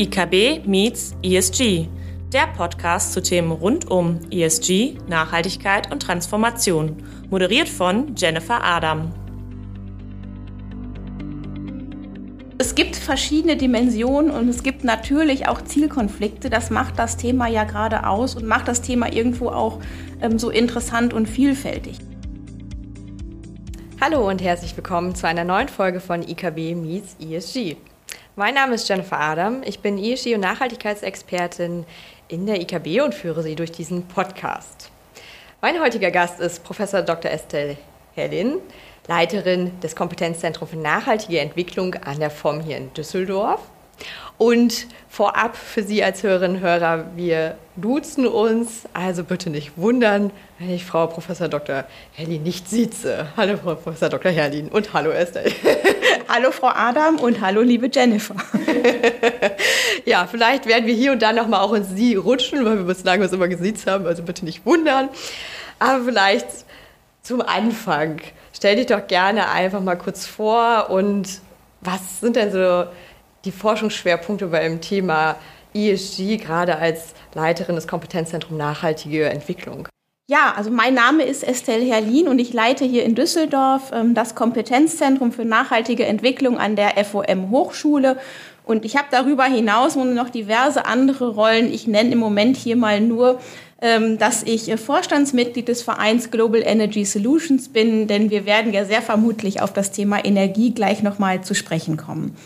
IKB meets ESG, der Podcast zu Themen rund um ESG, Nachhaltigkeit und Transformation, moderiert von Jennifer Adam. Es gibt verschiedene Dimensionen und es gibt natürlich auch Zielkonflikte. Das macht das Thema ja gerade aus und macht das Thema irgendwo auch ähm, so interessant und vielfältig. Hallo und herzlich willkommen zu einer neuen Folge von IKB Meets ESG. Mein Name ist Jennifer Adam. Ich bin ESG- und Nachhaltigkeitsexpertin in der IKB und führe Sie durch diesen Podcast. Mein heutiger Gast ist Professor Dr. Estelle Hellin, Leiterin des Kompetenzzentrums für nachhaltige Entwicklung an der FOM hier in Düsseldorf. Und vorab für Sie als Hörerinnen und Hörer, wir duzen uns, also bitte nicht wundern, wenn ich Frau Professor Dr. Herlin nicht sieze. Hallo Frau Professor Dr. Herlin und hallo Esther. hallo Frau Adam und hallo liebe Jennifer. ja, vielleicht werden wir hier und da nochmal auch in Sie rutschen, weil wir bislang uns immer gesiezt haben, also bitte nicht wundern. Aber vielleicht zum Anfang, stell dich doch gerne einfach mal kurz vor und was sind denn so die Forschungsschwerpunkte beim Thema ESG, gerade als Leiterin des Kompetenzzentrums Nachhaltige Entwicklung? Ja, also mein Name ist Estelle Herlin und ich leite hier in Düsseldorf ähm, das Kompetenzzentrum für nachhaltige Entwicklung an der FOM Hochschule. Und ich habe darüber hinaus noch diverse andere Rollen. Ich nenne im Moment hier mal nur, ähm, dass ich Vorstandsmitglied des Vereins Global Energy Solutions bin, denn wir werden ja sehr vermutlich auf das Thema Energie gleich nochmal zu sprechen kommen.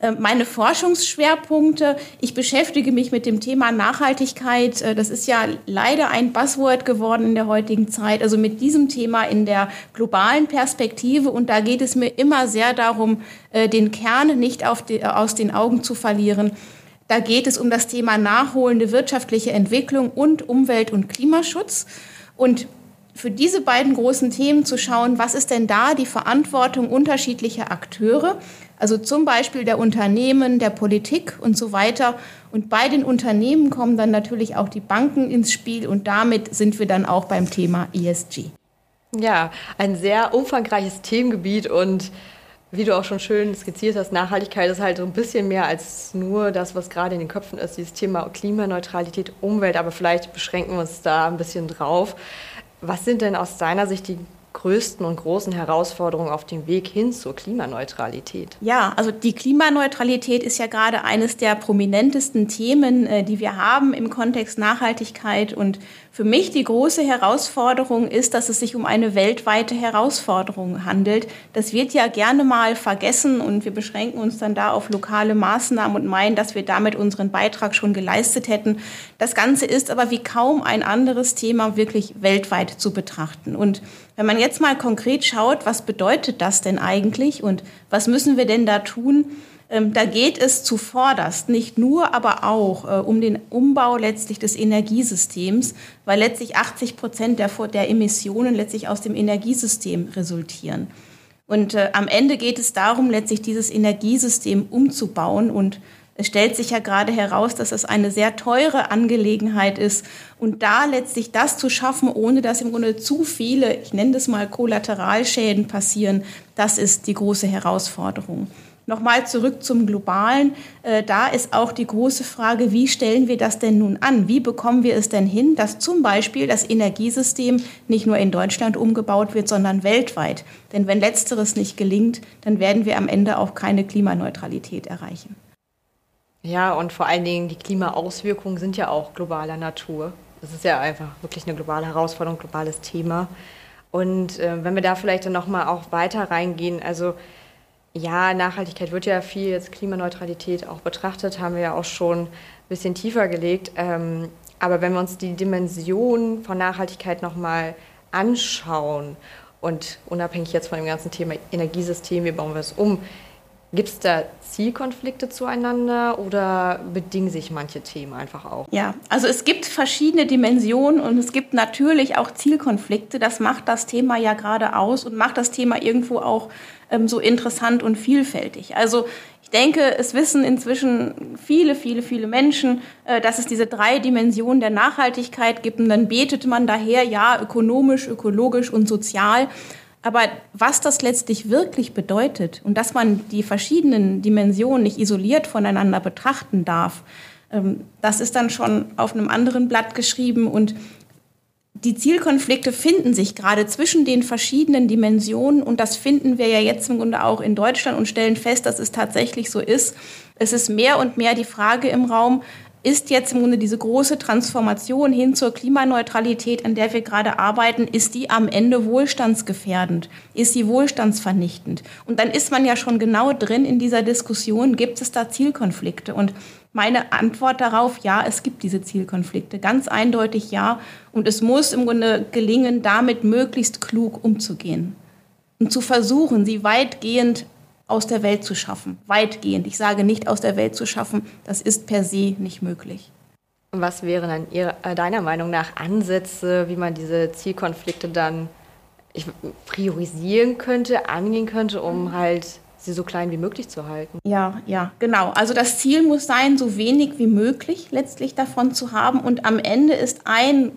Äh, meine Forschungsschwerpunkte. Ich beschäftige mich mit dem Thema Nachhaltigkeit. Äh, das ist ja leider ein Buzzword geworden in der heutigen Zeit. Also mit diesem Thema in der globalen Perspektive. Und da geht es mir immer sehr darum, äh, den Kern nicht die, aus den Augen zu verlieren. Da geht es um das Thema nachholende wirtschaftliche Entwicklung und Umwelt- und Klimaschutz. Und für diese beiden großen Themen zu schauen, was ist denn da die Verantwortung unterschiedlicher Akteure, also zum Beispiel der Unternehmen, der Politik und so weiter. Und bei den Unternehmen kommen dann natürlich auch die Banken ins Spiel und damit sind wir dann auch beim Thema ESG. Ja, ein sehr umfangreiches Themengebiet und wie du auch schon schön skizziert hast, Nachhaltigkeit ist halt so ein bisschen mehr als nur das, was gerade in den Köpfen ist, dieses Thema Klimaneutralität, Umwelt, aber vielleicht beschränken wir uns da ein bisschen drauf. Was sind denn aus deiner Sicht die größten und großen Herausforderungen auf dem Weg hin zur Klimaneutralität? Ja, also die Klimaneutralität ist ja gerade eines der prominentesten Themen, äh, die wir haben im Kontext Nachhaltigkeit. Und für mich die große Herausforderung ist, dass es sich um eine weltweite Herausforderung handelt. Das wird ja gerne mal vergessen und wir beschränken uns dann da auf lokale Maßnahmen und meinen, dass wir damit unseren Beitrag schon geleistet hätten. Das Ganze ist aber wie kaum ein anderes Thema wirklich weltweit zu betrachten. Und wenn man jetzt mal konkret schaut, was bedeutet das denn eigentlich und was müssen wir denn da tun, da geht es zuvorderst nicht nur, aber auch äh, um den Umbau letztlich des Energiesystems, weil letztlich 80 Prozent der, der Emissionen letztlich aus dem Energiesystem resultieren. Und äh, am Ende geht es darum, letztlich dieses Energiesystem umzubauen und es stellt sich ja gerade heraus, dass es eine sehr teure Angelegenheit ist. Und da letztlich das zu schaffen, ohne dass im Grunde zu viele, ich nenne das mal Kollateralschäden passieren, das ist die große Herausforderung. Nochmal zurück zum Globalen. Äh, da ist auch die große Frage, wie stellen wir das denn nun an? Wie bekommen wir es denn hin, dass zum Beispiel das Energiesystem nicht nur in Deutschland umgebaut wird, sondern weltweit? Denn wenn letzteres nicht gelingt, dann werden wir am Ende auch keine Klimaneutralität erreichen. Ja, und vor allen Dingen die Klimaauswirkungen sind ja auch globaler Natur. Das ist ja einfach wirklich eine globale Herausforderung, globales Thema. Und äh, wenn wir da vielleicht dann nochmal auch weiter reingehen, also ja, Nachhaltigkeit wird ja viel jetzt Klimaneutralität auch betrachtet, haben wir ja auch schon ein bisschen tiefer gelegt. Ähm, aber wenn wir uns die Dimension von Nachhaltigkeit nochmal anschauen und unabhängig jetzt von dem ganzen Thema Energiesystem, wie bauen wir es um, Gibt es da Zielkonflikte zueinander oder bedingen sich manche Themen einfach auch? Ja, also es gibt verschiedene Dimensionen und es gibt natürlich auch Zielkonflikte. Das macht das Thema ja gerade aus und macht das Thema irgendwo auch ähm, so interessant und vielfältig. Also ich denke, es wissen inzwischen viele, viele, viele Menschen, äh, dass es diese drei Dimensionen der Nachhaltigkeit gibt und dann betet man daher, ja, ökonomisch, ökologisch und sozial. Aber was das letztlich wirklich bedeutet und dass man die verschiedenen Dimensionen nicht isoliert voneinander betrachten darf, ähm, das ist dann schon auf einem anderen Blatt geschrieben und die Zielkonflikte finden sich gerade zwischen den verschiedenen Dimensionen und das finden wir ja jetzt im Grunde auch in Deutschland und stellen fest, dass es tatsächlich so ist. Es ist mehr und mehr die Frage im Raum, ist jetzt im Grunde diese große Transformation hin zur Klimaneutralität, an der wir gerade arbeiten, ist die am Ende wohlstandsgefährdend? Ist sie wohlstandsvernichtend? Und dann ist man ja schon genau drin in dieser Diskussion, gibt es da Zielkonflikte? Und meine Antwort darauf, ja, es gibt diese Zielkonflikte. Ganz eindeutig ja. Und es muss im Grunde gelingen, damit möglichst klug umzugehen. Und zu versuchen, sie weitgehend aus der Welt zu schaffen. Weitgehend. Ich sage nicht aus der Welt zu schaffen. Das ist per se nicht möglich. Was wären dann Ihrer, äh, deiner Meinung nach Ansätze, wie man diese Zielkonflikte dann priorisieren könnte, angehen könnte, um halt sie so klein wie möglich zu halten? Ja, ja, genau. Also das Ziel muss sein, so wenig wie möglich letztlich davon zu haben. Und am Ende ist ein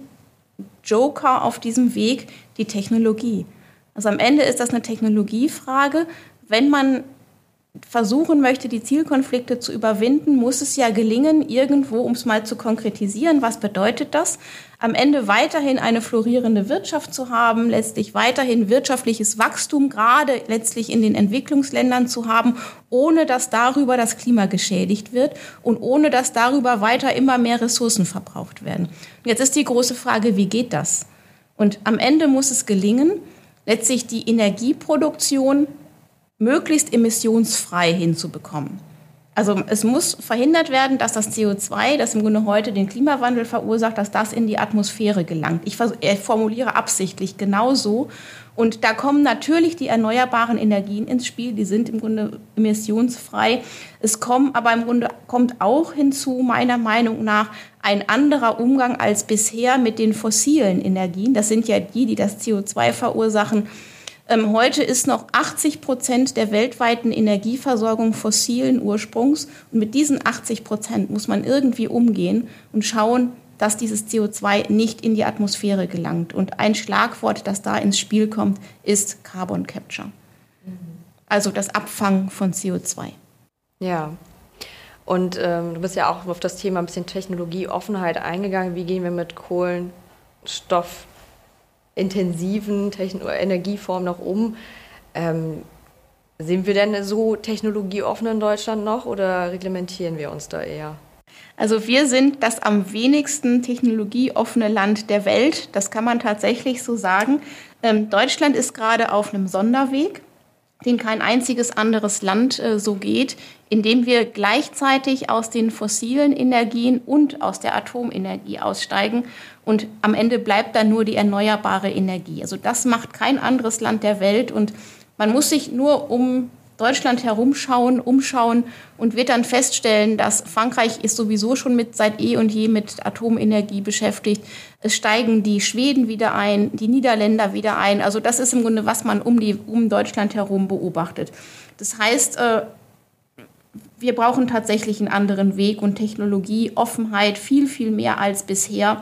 Joker auf diesem Weg die Technologie. Also am Ende ist das eine Technologiefrage wenn man versuchen möchte, die Zielkonflikte zu überwinden, muss es ja gelingen, irgendwo, um es mal zu konkretisieren, was bedeutet das, am Ende weiterhin eine florierende Wirtschaft zu haben, letztlich weiterhin wirtschaftliches Wachstum, gerade letztlich in den Entwicklungsländern zu haben, ohne dass darüber das Klima geschädigt wird und ohne dass darüber weiter immer mehr Ressourcen verbraucht werden. jetzt ist die große Frage, wie geht das? Und am Ende muss es gelingen, letztlich die Energieproduktion möglichst emissionsfrei hinzubekommen. Also es muss verhindert werden, dass das CO2, das im Grunde heute den Klimawandel verursacht, dass das in die Atmosphäre gelangt. Ich formuliere absichtlich genau so. Und da kommen natürlich die erneuerbaren Energien ins Spiel, die sind im Grunde emissionsfrei. Es kommen aber im Grunde kommt auch hinzu, meiner Meinung nach, ein anderer Umgang als bisher mit den fossilen Energien. Das sind ja die, die das CO2 verursachen heute ist noch 80 Prozent der weltweiten Energieversorgung fossilen Ursprungs. Und mit diesen 80 Prozent muss man irgendwie umgehen und schauen, dass dieses CO2 nicht in die Atmosphäre gelangt. Und ein Schlagwort, das da ins Spiel kommt, ist Carbon Capture. Also das Abfangen von CO2. Ja. Und ähm, du bist ja auch auf das Thema ein bisschen Technologieoffenheit eingegangen. Wie gehen wir mit Kohlenstoff intensiven Techn Energieform noch um. Ähm, sind wir denn so technologieoffen in Deutschland noch oder reglementieren wir uns da eher? Also wir sind das am wenigsten technologieoffene Land der Welt. Das kann man tatsächlich so sagen. Ähm, Deutschland ist gerade auf einem Sonderweg, den kein einziges anderes Land äh, so geht, indem wir gleichzeitig aus den fossilen Energien und aus der Atomenergie aussteigen und am Ende bleibt dann nur die erneuerbare Energie. Also das macht kein anderes Land der Welt und man muss sich nur um Deutschland herumschauen, umschauen und wird dann feststellen, dass Frankreich ist sowieso schon mit seit eh und je mit Atomenergie beschäftigt. Es steigen die Schweden wieder ein, die Niederländer wieder ein. Also das ist im Grunde, was man um, die, um Deutschland herum beobachtet. Das heißt, äh, wir brauchen tatsächlich einen anderen Weg und Technologie, Offenheit, viel, viel mehr als bisher.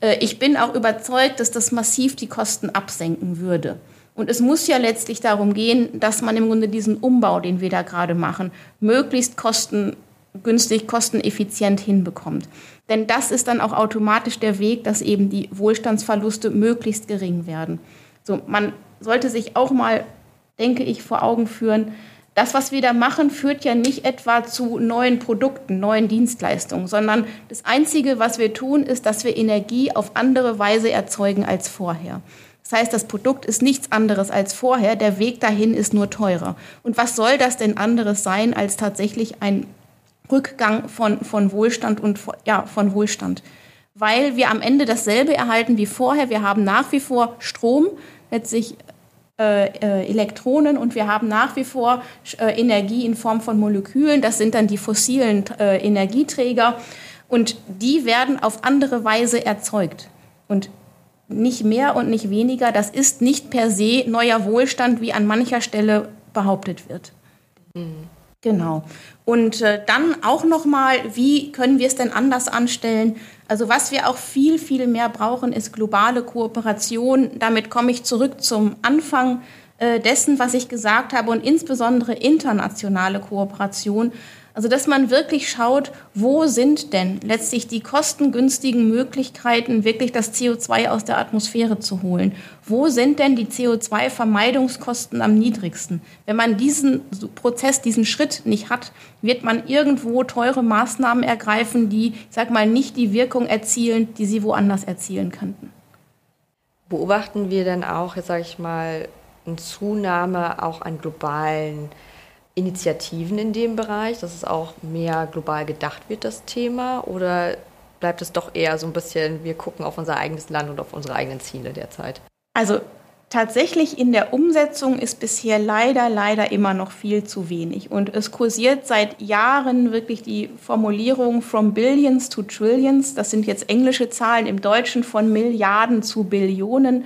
Äh, ich bin auch überzeugt, dass das massiv die Kosten absenken würde. Und es muss ja letztlich darum gehen, dass man im Grunde diesen Umbau, den wir da gerade machen, möglichst kostengünstig, kosteneffizient hinbekommt. Denn das ist dann auch automatisch der Weg, dass eben die Wohlstandsverluste möglichst gering werden. So, man sollte sich auch mal, denke ich, vor Augen führen, das, was wir da machen, führt ja nicht etwa zu neuen Produkten, neuen Dienstleistungen, sondern das Einzige, was wir tun, ist, dass wir Energie auf andere Weise erzeugen als vorher. Das heißt, das Produkt ist nichts anderes als vorher, der Weg dahin ist nur teurer. Und was soll das denn anderes sein als tatsächlich ein Rückgang von, von Wohlstand und ja, von Wohlstand? Weil wir am Ende dasselbe erhalten wie vorher. Wir haben nach wie vor Strom, letztlich äh, äh, Elektronen und wir haben nach wie vor äh, Energie in Form von Molekülen. Das sind dann die fossilen äh, Energieträger und die werden auf andere Weise erzeugt. Und nicht mehr und nicht weniger. Das ist nicht per se neuer Wohlstand, wie an mancher Stelle behauptet wird. Mhm. Genau. Und äh, dann auch noch mal, wie können wir es denn anders anstellen? Also was wir auch viel, viel mehr brauchen, ist globale Kooperation. Damit komme ich zurück zum Anfang äh, dessen, was ich gesagt habe und insbesondere internationale Kooperation. Also dass man wirklich schaut, wo sind denn letztlich die kostengünstigen Möglichkeiten, wirklich das CO2 aus der Atmosphäre zu holen? Wo sind denn die CO2-Vermeidungskosten am niedrigsten? Wenn man diesen Prozess, diesen Schritt nicht hat, wird man irgendwo teure Maßnahmen ergreifen, die, ich sag mal, nicht die Wirkung erzielen, die sie woanders erzielen könnten. Beobachten wir dann auch, sage ich mal, eine Zunahme auch an globalen Initiativen in dem Bereich, dass es auch mehr global gedacht wird, das Thema? Oder bleibt es doch eher so ein bisschen, wir gucken auf unser eigenes Land und auf unsere eigenen Ziele derzeit? Also tatsächlich in der Umsetzung ist bisher leider, leider immer noch viel zu wenig. Und es kursiert seit Jahren wirklich die Formulierung from billions to trillions. Das sind jetzt englische Zahlen im Deutschen von Milliarden zu Billionen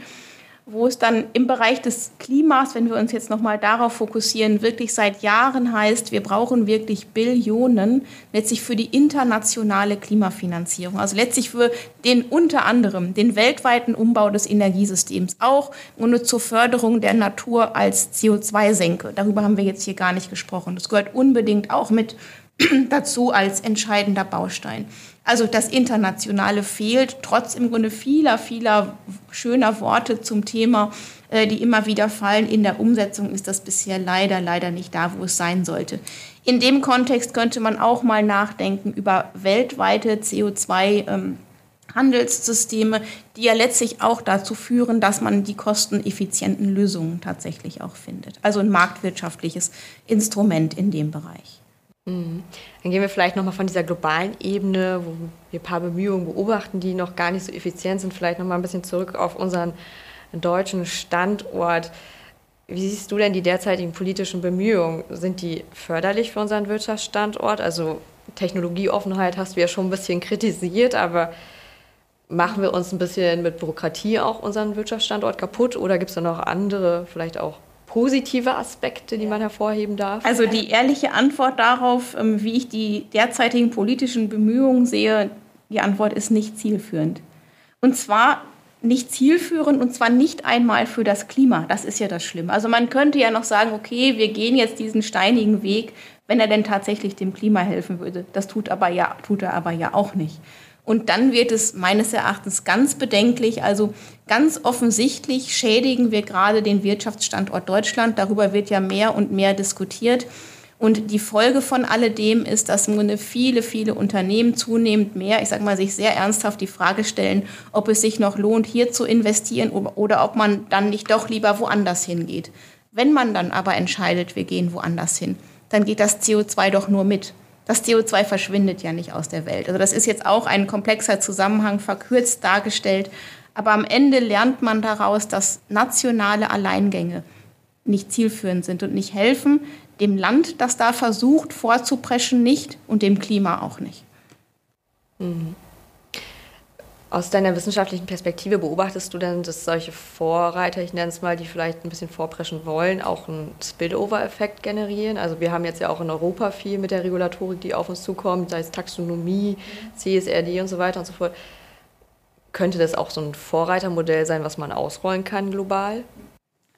wo es dann im Bereich des Klimas, wenn wir uns jetzt nochmal darauf fokussieren, wirklich seit Jahren heißt, wir brauchen wirklich Billionen letztlich für die internationale Klimafinanzierung. Also letztlich für den unter anderem den weltweiten Umbau des Energiesystems, auch und zur Förderung der Natur als CO2-Senke. Darüber haben wir jetzt hier gar nicht gesprochen. Das gehört unbedingt auch mit dazu als entscheidender Baustein. Also das Internationale fehlt, trotz im Grunde vieler, vieler schöner Worte zum Thema, äh, die immer wieder fallen. In der Umsetzung ist das bisher leider, leider nicht da, wo es sein sollte. In dem Kontext könnte man auch mal nachdenken über weltweite CO2- ähm, Handelssysteme, die ja letztlich auch dazu führen, dass man die kosteneffizienten Lösungen tatsächlich auch findet. Also ein marktwirtschaftliches Instrument in dem Bereich. Mhm. Dann gehen wir vielleicht nochmal von dieser globalen Ebene, wo wir ein paar Bemühungen beobachten, die noch gar nicht so effizient sind, vielleicht nochmal ein bisschen zurück auf unseren deutschen Standort. Wie siehst du denn die derzeitigen politischen Bemühungen? Sind die förderlich für unseren Wirtschaftsstandort? Also Technologieoffenheit hast du ja schon ein bisschen kritisiert, aber machen wir uns ein bisschen mit Bürokratie auch unseren Wirtschaftsstandort kaputt oder gibt es da noch andere, vielleicht auch positive Aspekte, die man hervorheben darf? Also die ehrliche Antwort darauf, ähm, wie ich die derzeitigen politischen Bemühungen sehe, die Antwort ist nicht zielführend. Und zwar nicht zielführend und zwar nicht einmal für das Klima. Das ist ja das Schlimme. Also man könnte ja noch sagen, okay, wir gehen jetzt diesen steinigen Weg, wenn er denn tatsächlich dem Klima helfen würde. Das tut aber ja, tut er aber ja auch nicht. Und dann wird es meines Erachtens ganz bedenklich. Also ganz offensichtlich schädigen wir gerade den Wirtschaftsstandort Deutschland. Darüber wird ja mehr und mehr diskutiert. Und die Folge von alledem ist, dass viele, viele Unternehmen zunehmend mehr, ich sage mal, sich sehr ernsthaft die Frage stellen, ob es sich noch lohnt, hier zu investieren oder ob man dann nicht doch lieber woanders hingeht. Wenn man dann aber entscheidet, wir gehen woanders hin, dann geht das CO2 doch nur mit. Das CO2 verschwindet ja nicht aus der Welt. Also das ist jetzt auch ein komplexer Zusammenhang, verkürzt dargestellt. Aber am Ende lernt man daraus, dass nationale Alleingänge nicht zielführend sind und nicht helfen, dem Land, das da versucht vorzupreschen, nicht und dem Klima auch nicht. Mhm. Aus deiner wissenschaftlichen Perspektive beobachtest du denn, dass solche Vorreiter, ich nenne es mal, die vielleicht ein bisschen vorpreschen wollen, auch einen Spillover-Effekt generieren? Also wir haben jetzt ja auch in Europa viel mit der Regulatorik, die auf uns zukommt, sei es Taxonomie, CSRD und so weiter und so fort. Könnte das auch so ein Vorreitermodell sein, was man ausrollen kann global?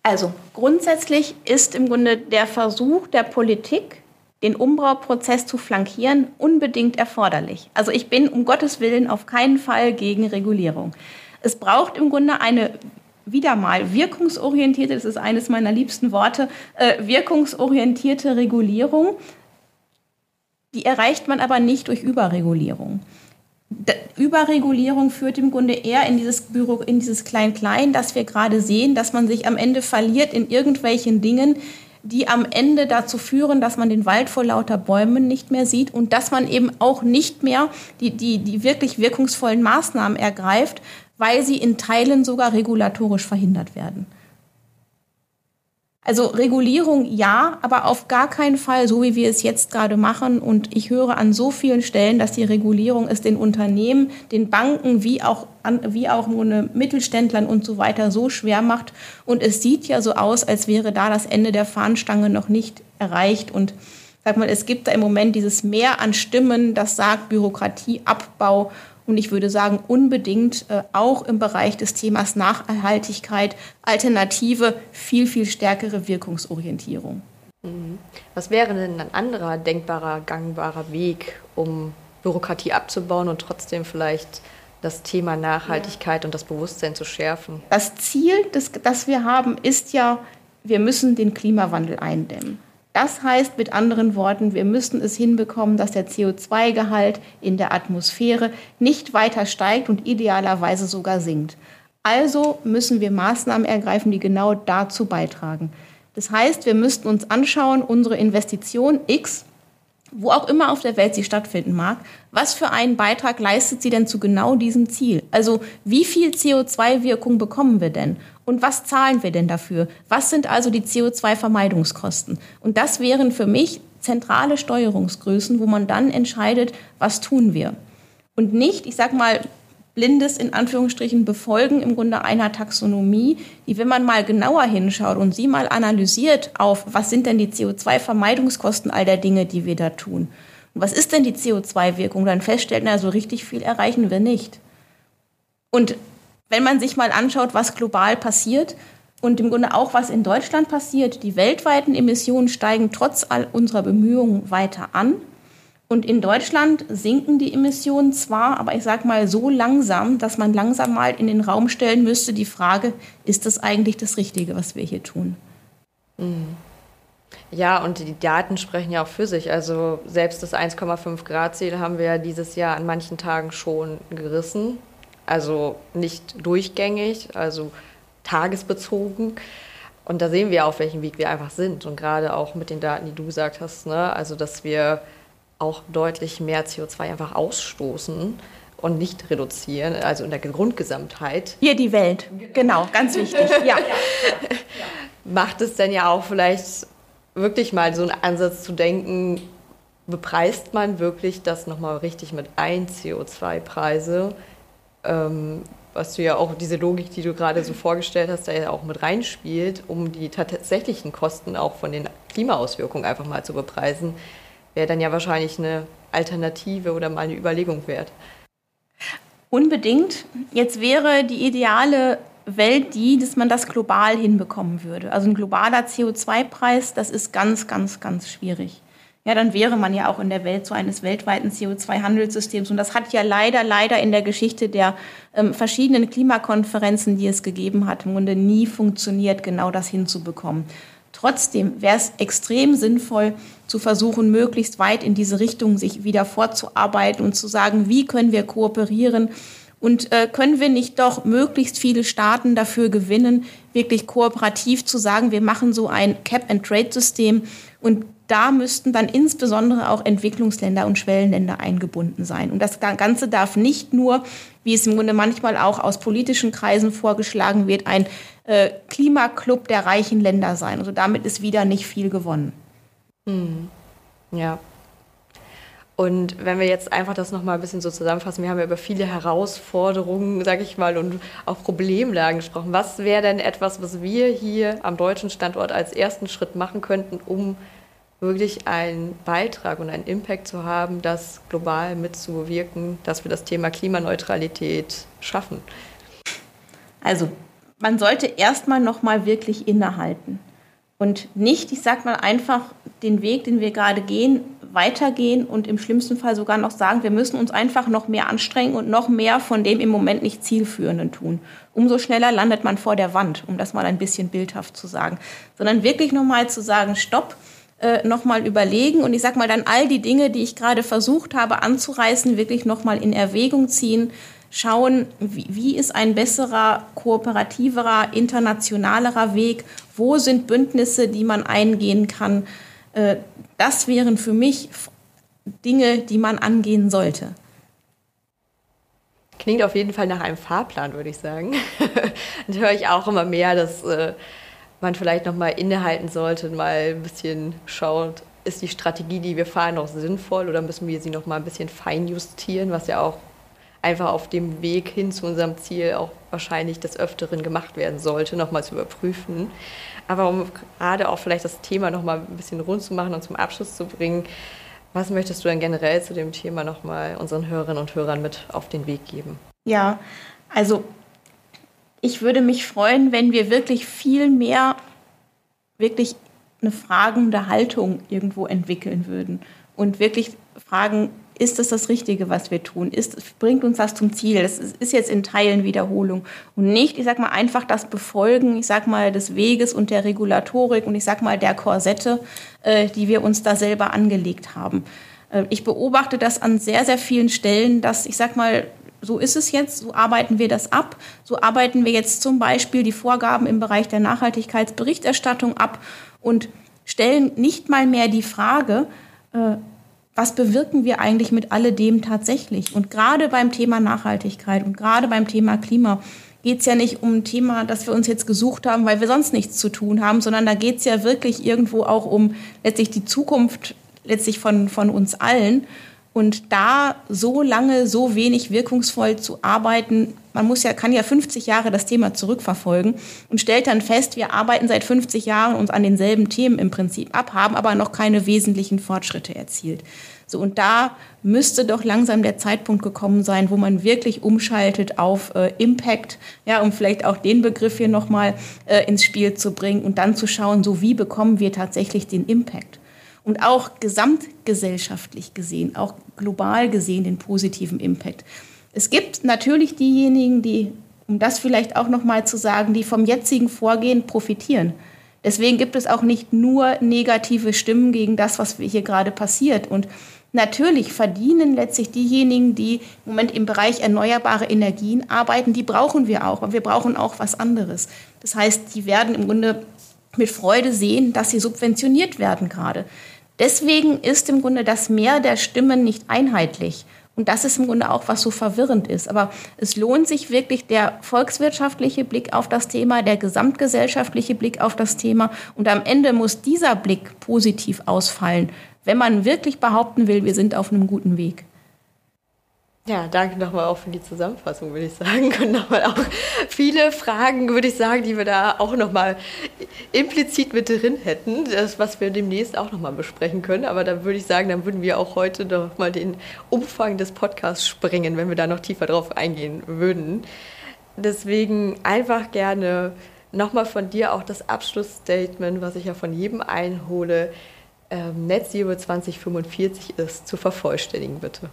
Also grundsätzlich ist im Grunde der Versuch der Politik, den Umbauprozess zu flankieren, unbedingt erforderlich. Also ich bin um Gottes Willen auf keinen Fall gegen Regulierung. Es braucht im Grunde eine wieder mal wirkungsorientierte, das ist eines meiner liebsten Worte, äh, wirkungsorientierte Regulierung. Die erreicht man aber nicht durch Überregulierung. Überregulierung führt im Grunde eher in dieses Büro, in dieses Klein-Klein, das wir gerade sehen, dass man sich am Ende verliert in irgendwelchen Dingen, die am Ende dazu führen, dass man den Wald vor lauter Bäumen nicht mehr sieht und dass man eben auch nicht mehr die, die, die wirklich wirkungsvollen Maßnahmen ergreift, weil sie in Teilen sogar regulatorisch verhindert werden. Also Regulierung ja, aber auf gar keinen Fall so, wie wir es jetzt gerade machen. Und ich höre an so vielen Stellen, dass die Regulierung es den Unternehmen, den Banken wie auch, an, wie auch Mittelständlern und so weiter so schwer macht. Und es sieht ja so aus, als wäre da das Ende der Fahnenstange noch nicht erreicht. Und sag mal, es gibt da im Moment dieses Mehr an Stimmen, das sagt Bürokratieabbau und ich würde sagen unbedingt äh, auch im Bereich des Themas Nachhaltigkeit, Alternative, viel, viel stärkere Wirkungsorientierung. Mhm. Was wäre denn ein anderer denkbarer, gangbarer Weg, um Bürokratie abzubauen und trotzdem vielleicht das Thema Nachhaltigkeit ja. und das Bewusstsein zu schärfen? Das Ziel, das, das wir haben, ist ja, wir müssen den Klimawandel eindämmen. Das heißt mit anderen Worten, wir müssen es hinbekommen, dass der CO2-Gehalt in der Atmosphäre nicht weiter steigt und idealerweise sogar sinkt. Also müssen wir Maßnahmen ergreifen, die genau dazu beitragen. Das heißt, wir müssten uns anschauen, unsere Investition X, wo auch immer auf der Welt sie stattfinden mag, was für einen Beitrag leistet sie denn zu genau diesem Ziel? Also wie viel CO2-Wirkung bekommen wir denn? Und was zahlen wir denn dafür? Was sind also die CO2-Vermeidungskosten? Und das wären für mich zentrale Steuerungsgrößen, wo man dann entscheidet, was tun wir. Und nicht, ich sag mal, blindes in Anführungsstrichen Befolgen im Grunde einer Taxonomie, die, wenn man mal genauer hinschaut und sie mal analysiert auf, was sind denn die CO2-Vermeidungskosten all der Dinge, die wir da tun? Und was ist denn die CO2-Wirkung? Dann feststellt, na, so richtig viel erreichen wir nicht. Und wenn man sich mal anschaut, was global passiert und im Grunde auch, was in Deutschland passiert, die weltweiten Emissionen steigen trotz all unserer Bemühungen weiter an. Und in Deutschland sinken die Emissionen zwar, aber ich sage mal so langsam, dass man langsam mal in den Raum stellen müsste, die Frage, ist das eigentlich das Richtige, was wir hier tun? Mhm. Ja, und die Daten sprechen ja auch für sich. Also selbst das 1,5 Grad Ziel haben wir ja dieses Jahr an manchen Tagen schon gerissen. Also nicht durchgängig, also tagesbezogen. Und da sehen wir, auf welchem Weg wir einfach sind. Und gerade auch mit den Daten, die du gesagt hast, ne? also dass wir auch deutlich mehr CO2 einfach ausstoßen und nicht reduzieren, also in der Grundgesamtheit. Hier die Welt, genau, ganz wichtig, ja. Macht es denn ja auch vielleicht wirklich mal so einen Ansatz zu denken, bepreist man wirklich das nochmal richtig mit ein, CO2-Preise, ähm, was du ja auch, diese Logik, die du gerade so vorgestellt hast, da ja auch mit reinspielt, um die tatsächlichen Kosten auch von den Klimaauswirkungen einfach mal zu bepreisen wäre dann ja wahrscheinlich eine Alternative oder mal eine Überlegung wert. Unbedingt. Jetzt wäre die ideale Welt die, dass man das global hinbekommen würde. Also ein globaler CO2-Preis, das ist ganz, ganz, ganz schwierig. Ja, dann wäre man ja auch in der Welt so eines weltweiten CO2-Handelssystems. Und das hat ja leider, leider in der Geschichte der ähm, verschiedenen Klimakonferenzen, die es gegeben hat, im Grunde nie funktioniert, genau das hinzubekommen. Trotzdem wäre es extrem sinnvoll, zu versuchen, möglichst weit in diese Richtung sich wieder vorzuarbeiten und zu sagen, wie können wir kooperieren und äh, können wir nicht doch möglichst viele Staaten dafür gewinnen, wirklich kooperativ zu sagen, wir machen so ein Cap-and-Trade-System und da müssten dann insbesondere auch Entwicklungsländer und Schwellenländer eingebunden sein. Und das Ganze darf nicht nur, wie es im Grunde manchmal auch aus politischen Kreisen vorgeschlagen wird, ein äh, Klimaclub der reichen Länder sein. Also damit ist wieder nicht viel gewonnen. Hm. Ja. Und wenn wir jetzt einfach das nochmal ein bisschen so zusammenfassen, wir haben ja über viele Herausforderungen, sage ich mal, und auch Problemlagen gesprochen. Was wäre denn etwas, was wir hier am deutschen Standort als ersten Schritt machen könnten, um wirklich einen Beitrag und einen Impact zu haben, das global mitzuwirken, dass wir das Thema Klimaneutralität schaffen? Also, man sollte erstmal nochmal wirklich innehalten und nicht, ich sag mal einfach, den Weg, den wir gerade gehen, weitergehen und im schlimmsten Fall sogar noch sagen, wir müssen uns einfach noch mehr anstrengen und noch mehr von dem im Moment nicht zielführenden tun. Umso schneller landet man vor der Wand, um das mal ein bisschen bildhaft zu sagen. Sondern wirklich nochmal zu sagen, stopp, äh, nochmal überlegen und ich sag mal dann all die Dinge, die ich gerade versucht habe anzureißen, wirklich nochmal in Erwägung ziehen, schauen, wie, wie ist ein besserer, kooperativerer, internationalerer Weg, wo sind Bündnisse, die man eingehen kann. Äh, das wären für mich Dinge, die man angehen sollte. Klingt auf jeden Fall nach einem Fahrplan, würde ich sagen. Und höre ich auch immer mehr, dass äh, man vielleicht noch mal innehalten sollte, mal ein bisschen schaut, ist die Strategie, die wir fahren, noch sinnvoll oder müssen wir sie noch mal ein bisschen feinjustieren, was ja auch einfach auf dem Weg hin zu unserem Ziel auch wahrscheinlich des Öfteren gemacht werden sollte, nochmal zu überprüfen. Aber um gerade auch vielleicht das Thema nochmal ein bisschen rund zu machen und zum Abschluss zu bringen, Was möchtest du denn generell zu dem Thema nochmal unseren Hörerinnen und Hörern mit auf den Weg geben? Ja, also ich würde mich freuen, wenn wir wirklich viel mehr wirklich eine fragende Haltung irgendwo entwickeln würden und wirklich fragen, ist das das Richtige, was wir tun? Ist, bringt uns das zum Ziel? Das ist jetzt in Teilen Wiederholung und nicht, ich sag mal, einfach das Befolgen, ich sag mal, des Weges und der Regulatorik und ich sag mal, der Korsette, äh, die wir uns da selber angelegt haben. Äh, ich beobachte das an sehr, sehr vielen Stellen, dass, ich sag mal, so ist es jetzt, so arbeiten wir das ab. So arbeiten wir jetzt zum Beispiel die Vorgaben im Bereich der Nachhaltigkeitsberichterstattung ab und stellen nicht mal mehr die Frage, äh, was bewirken wir eigentlich mit alledem tatsächlich? Und gerade beim Thema Nachhaltigkeit und gerade beim Thema Klima geht es ja nicht um ein Thema, das wir uns jetzt gesucht haben, weil wir sonst nichts zu tun haben, sondern da geht es ja wirklich irgendwo auch um letztlich die Zukunft letztlich von, von uns allen. Und da so lange, so wenig wirkungsvoll zu arbeiten, man muss ja, kann ja 50 Jahre das Thema zurückverfolgen und stellt dann fest, wir arbeiten seit 50 Jahren uns an denselben Themen im Prinzip ab, haben aber noch keine wesentlichen Fortschritte erzielt. So, und da müsste doch langsam der Zeitpunkt gekommen sein, wo man wirklich umschaltet auf äh, Impact, ja, um vielleicht auch den Begriff hier nochmal äh, ins Spiel zu bringen und dann zu schauen, so wie bekommen wir tatsächlich den Impact und auch gesamtgesellschaftlich gesehen, auch global gesehen den positiven Impact. Es gibt natürlich diejenigen, die, um das vielleicht auch noch mal zu sagen, die vom jetzigen Vorgehen profitieren. Deswegen gibt es auch nicht nur negative Stimmen gegen das, was hier gerade passiert. Und natürlich verdienen letztlich diejenigen, die im Moment im Bereich erneuerbare Energien arbeiten, die brauchen wir auch. Aber wir brauchen auch was anderes. Das heißt, die werden im Grunde mit Freude sehen, dass sie subventioniert werden gerade. Deswegen ist im Grunde das Mehr der Stimmen nicht einheitlich. Und das ist im Grunde auch, was so verwirrend ist. Aber es lohnt sich wirklich der volkswirtschaftliche Blick auf das Thema, der gesamtgesellschaftliche Blick auf das Thema. Und am Ende muss dieser Blick positiv ausfallen, wenn man wirklich behaupten will, wir sind auf einem guten Weg. Ja, danke nochmal auch für die Zusammenfassung, würde ich sagen. Und nochmal auch viele Fragen, würde ich sagen, die wir da auch nochmal implizit mit drin hätten, das, was wir demnächst auch nochmal besprechen können. Aber da würde ich sagen, dann würden wir auch heute nochmal den Umfang des Podcasts sprengen, wenn wir da noch tiefer drauf eingehen würden. Deswegen einfach gerne nochmal von dir auch das Abschlussstatement, was ich ja von jedem einhole Net Zero 2045 ist, zu vervollständigen, bitte.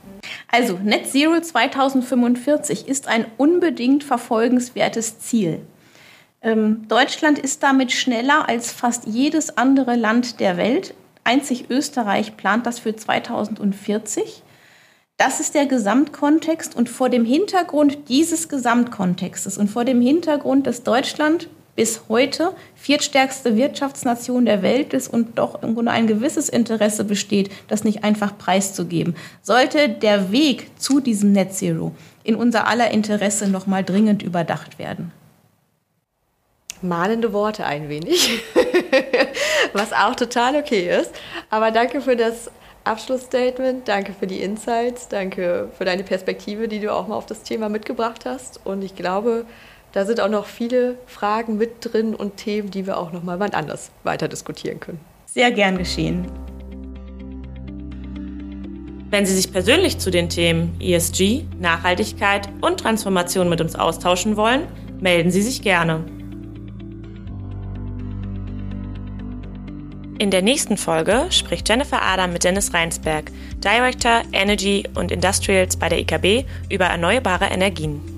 Also, Net Zero 2045 ist ein unbedingt verfolgenswertes Ziel. Ähm, Deutschland ist damit schneller als fast jedes andere Land der Welt. Einzig Österreich plant das für 2040. Das ist der Gesamtkontext und vor dem Hintergrund dieses Gesamtkontextes und vor dem Hintergrund, dass Deutschland bis heute viertstärkste Wirtschaftsnation der Welt ist und doch im Grunde ein gewisses Interesse besteht, das nicht einfach preiszugeben. Sollte der Weg zu diesem Net Zero in unser aller Interesse nochmal dringend überdacht werden. Mahnende Worte ein wenig, was auch total okay ist. Aber danke für das Abschlussstatement, danke für die Insights, danke für deine Perspektive, die du auch mal auf das Thema mitgebracht hast. Und ich glaube, da sind auch noch viele Fragen mit drin und Themen, die wir auch noch mal wann anders weiter diskutieren können. Sehr gern geschehen. Wenn Sie sich persönlich zu den Themen ESG, Nachhaltigkeit und Transformation mit uns austauschen wollen, melden Sie sich gerne. In der nächsten Folge spricht Jennifer Adam mit Dennis Reinsberg, Director Energy und Industrials bei der IKB, über erneuerbare Energien.